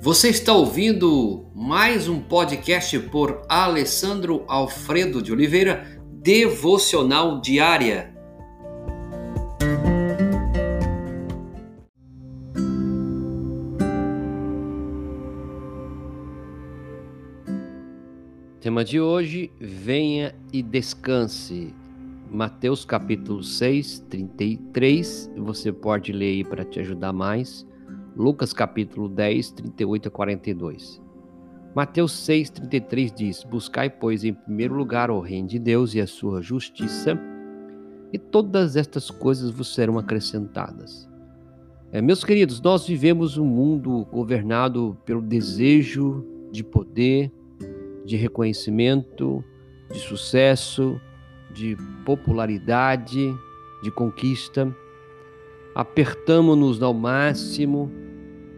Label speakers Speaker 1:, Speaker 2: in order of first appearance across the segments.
Speaker 1: Você está ouvindo mais um podcast por Alessandro Alfredo de Oliveira, Devocional Diária. Tema de hoje: Venha e descanse. Mateus capítulo 6, 33. Você pode ler aí para te ajudar mais. Lucas capítulo 10, 38 a 42. Mateus 6, 33 diz: Buscai, pois, em primeiro lugar o reino de Deus e a sua justiça, e todas estas coisas vos serão acrescentadas. É, meus queridos, nós vivemos um mundo governado pelo desejo de poder, de reconhecimento, de sucesso, de popularidade, de conquista. Apertamos-nos ao máximo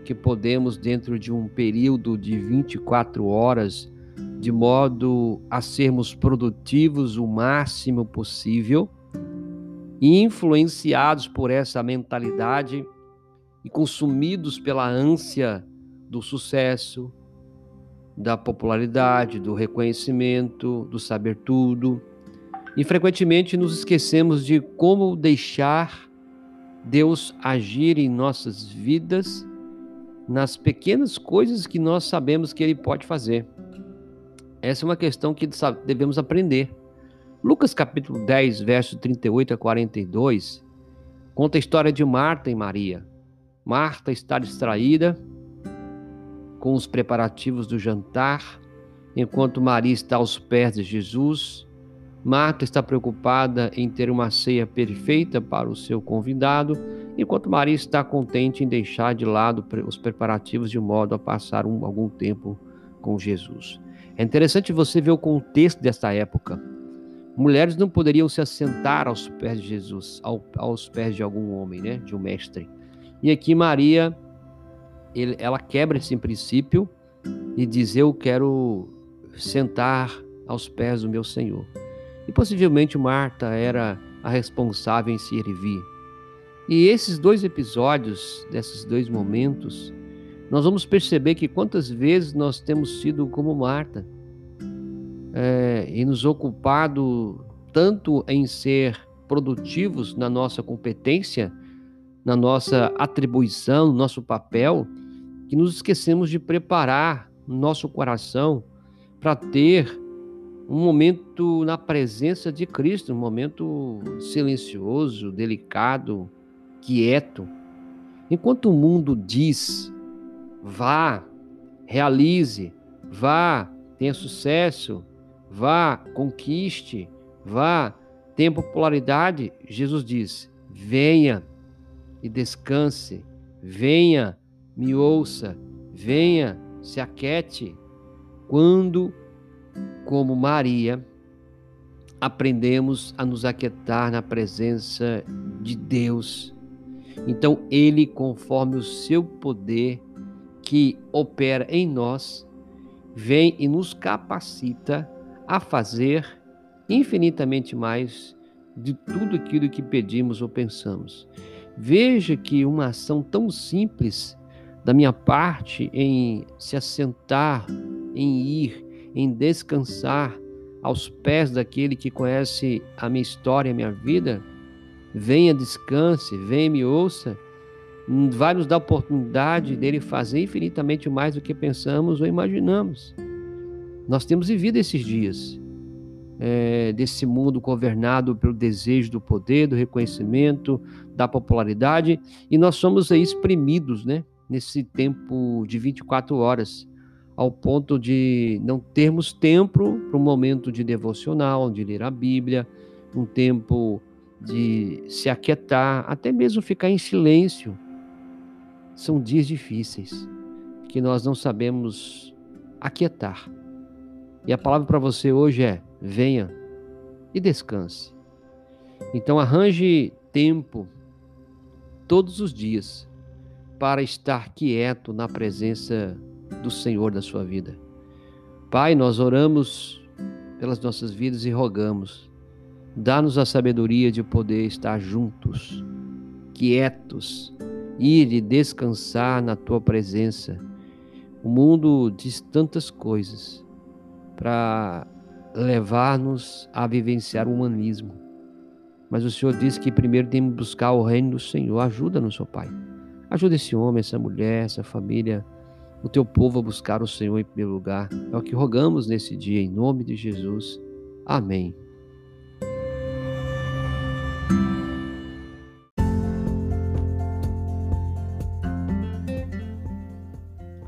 Speaker 1: que podemos dentro de um período de 24 horas, de modo a sermos produtivos o máximo possível, influenciados por essa mentalidade e consumidos pela ânsia do sucesso, da popularidade, do reconhecimento, do saber tudo, e frequentemente nos esquecemos de como deixar Deus agir em nossas vidas nas pequenas coisas que nós sabemos que Ele pode fazer. Essa é uma questão que devemos aprender. Lucas capítulo 10, verso 38 a 42, conta a história de Marta e Maria. Marta está distraída com os preparativos do jantar, enquanto Maria está aos pés de Jesus Marta está preocupada em ter uma ceia perfeita para o seu convidado, enquanto Maria está contente em deixar de lado os preparativos de modo a passar um, algum tempo com Jesus. É interessante você ver o contexto desta época. Mulheres não poderiam se assentar aos pés de Jesus, ao, aos pés de algum homem, né, de um mestre. E aqui Maria, ele, ela quebra esse princípio e diz: Eu quero sentar aos pés do meu Senhor. E possivelmente Marta era a responsável em servir. E esses dois episódios, desses dois momentos, nós vamos perceber que quantas vezes nós temos sido como Marta é, e nos ocupado tanto em ser produtivos na nossa competência, na nossa atribuição, no nosso papel, que nos esquecemos de preparar nosso coração para ter um momento na presença de Cristo, um momento silencioso, delicado, quieto. Enquanto o mundo diz: vá, realize, vá, tenha sucesso, vá, conquiste, vá, tenha popularidade, Jesus diz: venha e descanse, venha, me ouça, venha, se aquete. Quando como Maria, aprendemos a nos aquietar na presença de Deus. Então, Ele, conforme o seu poder que opera em nós, vem e nos capacita a fazer infinitamente mais de tudo aquilo que pedimos ou pensamos. Veja que uma ação tão simples da minha parte em se assentar, em ir, em descansar aos pés daquele que conhece a minha história, a minha vida, venha, descanse, venha, me ouça, vai nos dar a oportunidade dele fazer infinitamente mais do que pensamos ou imaginamos. Nós temos vivido esses dias é, desse mundo governado pelo desejo do poder, do reconhecimento, da popularidade, e nós somos aí exprimidos, né? Nesse tempo de 24 horas ao ponto de não termos tempo para um momento de devocional, de ler a Bíblia, um tempo de se aquietar, até mesmo ficar em silêncio. São dias difíceis que nós não sabemos aquietar. E a palavra para você hoje é: venha e descanse. Então arranje tempo todos os dias para estar quieto na presença do Senhor da sua vida. Pai, nós oramos pelas nossas vidas e rogamos, dá-nos a sabedoria de poder estar juntos, quietos, ir e descansar na tua presença, O mundo diz tantas coisas para levar-nos a vivenciar o humanismo. Mas o Senhor disse que primeiro temos que buscar o reino do Senhor. Ajuda-nos, ó Pai. Ajuda esse homem, essa mulher, essa família, o teu povo a buscar o Senhor em primeiro lugar. É o que rogamos nesse dia, em nome de Jesus. Amém.